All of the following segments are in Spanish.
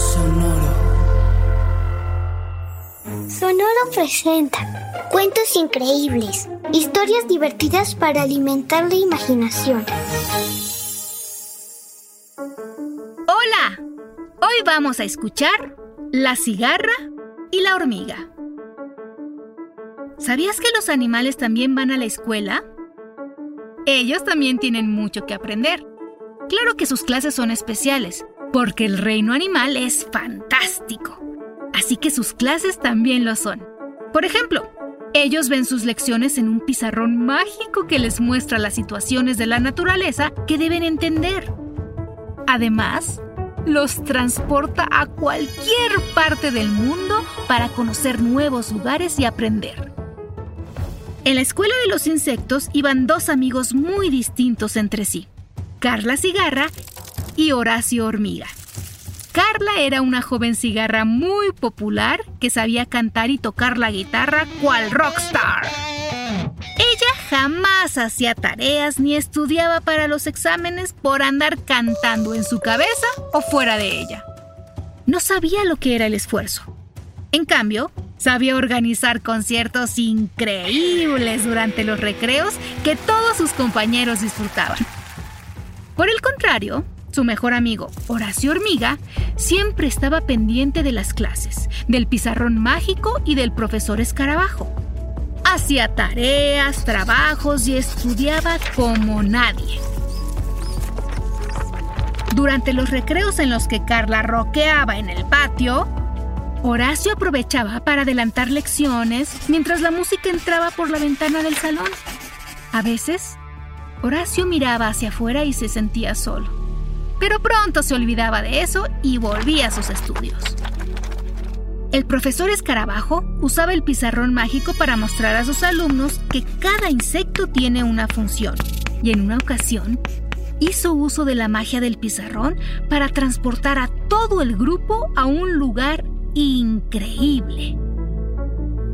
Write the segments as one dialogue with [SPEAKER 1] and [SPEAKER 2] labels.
[SPEAKER 1] Sonoro.
[SPEAKER 2] Sonoro presenta cuentos increíbles, historias divertidas para alimentar la imaginación.
[SPEAKER 3] Hola, hoy vamos a escuchar La cigarra y la hormiga. ¿Sabías que los animales también van a la escuela? Ellos también tienen mucho que aprender. Claro que sus clases son especiales, porque el reino animal es fantástico. Así que sus clases también lo son. Por ejemplo, ellos ven sus lecciones en un pizarrón mágico que les muestra las situaciones de la naturaleza que deben entender. Además, los transporta a cualquier parte del mundo para conocer nuevos lugares y aprender. En la escuela de los insectos iban dos amigos muy distintos entre sí, Carla Cigarra y Horacio Hormiga. Carla era una joven cigarra muy popular que sabía cantar y tocar la guitarra cual rockstar. Ella jamás hacía tareas ni estudiaba para los exámenes por andar cantando en su cabeza o fuera de ella. No sabía lo que era el esfuerzo. En cambio, sabía organizar conciertos increíbles durante los recreos que todos sus compañeros disfrutaban. Por el contrario, su mejor amigo, Horacio Hormiga, siempre estaba pendiente de las clases, del pizarrón mágico y del profesor Escarabajo. Hacía tareas, trabajos y estudiaba como nadie. Durante los recreos en los que Carla roqueaba en el patio, Horacio aprovechaba para adelantar lecciones mientras la música entraba por la ventana del salón. A veces, Horacio miraba hacia afuera y se sentía solo. Pero pronto se olvidaba de eso y volvía a sus estudios. El profesor Escarabajo usaba el pizarrón mágico para mostrar a sus alumnos que cada insecto tiene una función. Y en una ocasión, hizo uso de la magia del pizarrón para transportar a todo el grupo a un lugar increíble.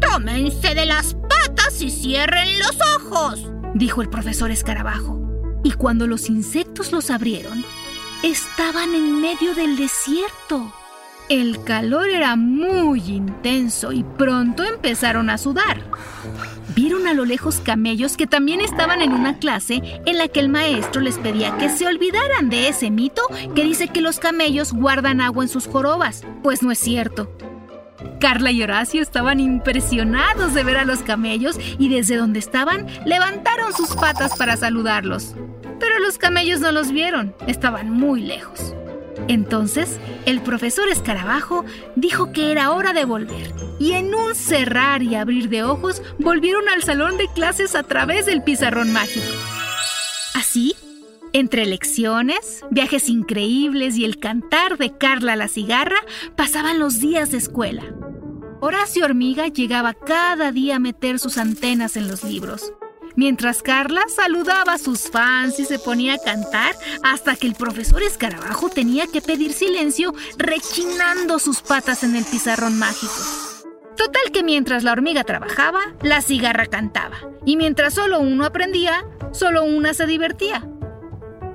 [SPEAKER 4] Tómense de las patas y cierren los ojos,
[SPEAKER 3] dijo el profesor Escarabajo. Y cuando los insectos los abrieron, estaban en medio del desierto. El calor era muy intenso y pronto empezaron a sudar. Vieron a lo lejos camellos que también estaban en una clase en la que el maestro les pedía que se olvidaran de ese mito que dice que los camellos guardan agua en sus jorobas, pues no es cierto. Carla y Horacio estaban impresionados de ver a los camellos y desde donde estaban levantaron sus patas para saludarlos. Los camellos no los vieron, estaban muy lejos. Entonces, el profesor Escarabajo dijo que era hora de volver, y en un cerrar y abrir de ojos volvieron al salón de clases a través del pizarrón mágico. Así, entre lecciones, viajes increíbles y el cantar de Carla la cigarra, pasaban los días de escuela. Horacio Hormiga llegaba cada día a meter sus antenas en los libros mientras Carla saludaba a sus fans y se ponía a cantar hasta que el profesor Escarabajo tenía que pedir silencio rechinando sus patas en el pizarrón mágico. Total que mientras la hormiga trabajaba, la cigarra cantaba, y mientras solo uno aprendía, solo una se divertía.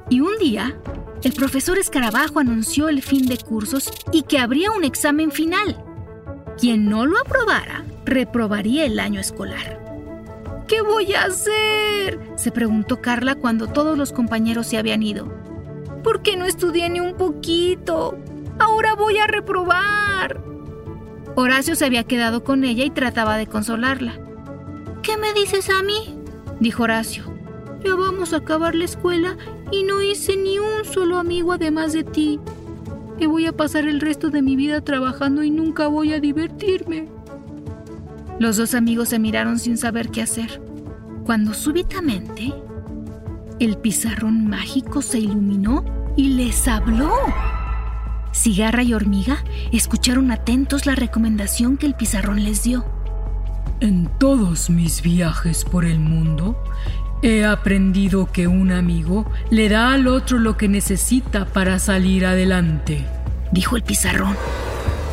[SPEAKER 3] Y un día, el profesor Escarabajo anunció el fin de cursos y que habría un examen final. Quien no lo aprobara, reprobaría el año escolar. ¿Qué voy a hacer? se preguntó Carla cuando todos los compañeros se habían ido. ¿Por qué no estudié ni un poquito? Ahora voy a reprobar. Horacio se había quedado con ella y trataba de consolarla.
[SPEAKER 4] ¿Qué me dices a mí?
[SPEAKER 3] dijo Horacio.
[SPEAKER 4] Ya vamos a acabar la escuela y no hice ni un solo amigo además de ti. Me voy a pasar el resto de mi vida trabajando y nunca voy a divertirme.
[SPEAKER 3] Los dos amigos se miraron sin saber qué hacer, cuando súbitamente El pizarrón mágico se iluminó y les habló. Cigarra y hormiga escucharon atentos la recomendación que el pizarrón les dio.
[SPEAKER 4] En todos mis viajes por el mundo, he aprendido que un amigo le da al otro lo que necesita para salir adelante,
[SPEAKER 3] dijo el pizarrón.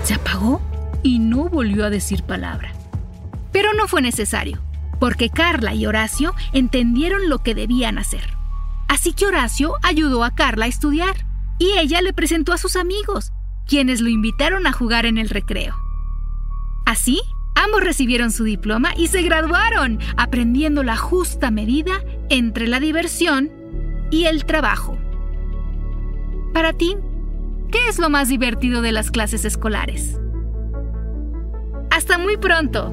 [SPEAKER 3] Se apagó y no volvió a decir palabra. Pero no fue necesario, porque Carla y Horacio entendieron lo que debían hacer. Así que Horacio ayudó a Carla a estudiar y ella le presentó a sus amigos, quienes lo invitaron a jugar en el recreo. Así, ambos recibieron su diploma y se graduaron, aprendiendo la justa medida entre la diversión y el trabajo. Para ti, ¿qué es lo más divertido de las clases escolares? Hasta muy pronto.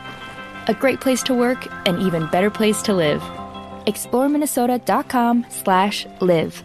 [SPEAKER 5] A great place to work, an even better place to live. ExploreMinnesota.com slash live.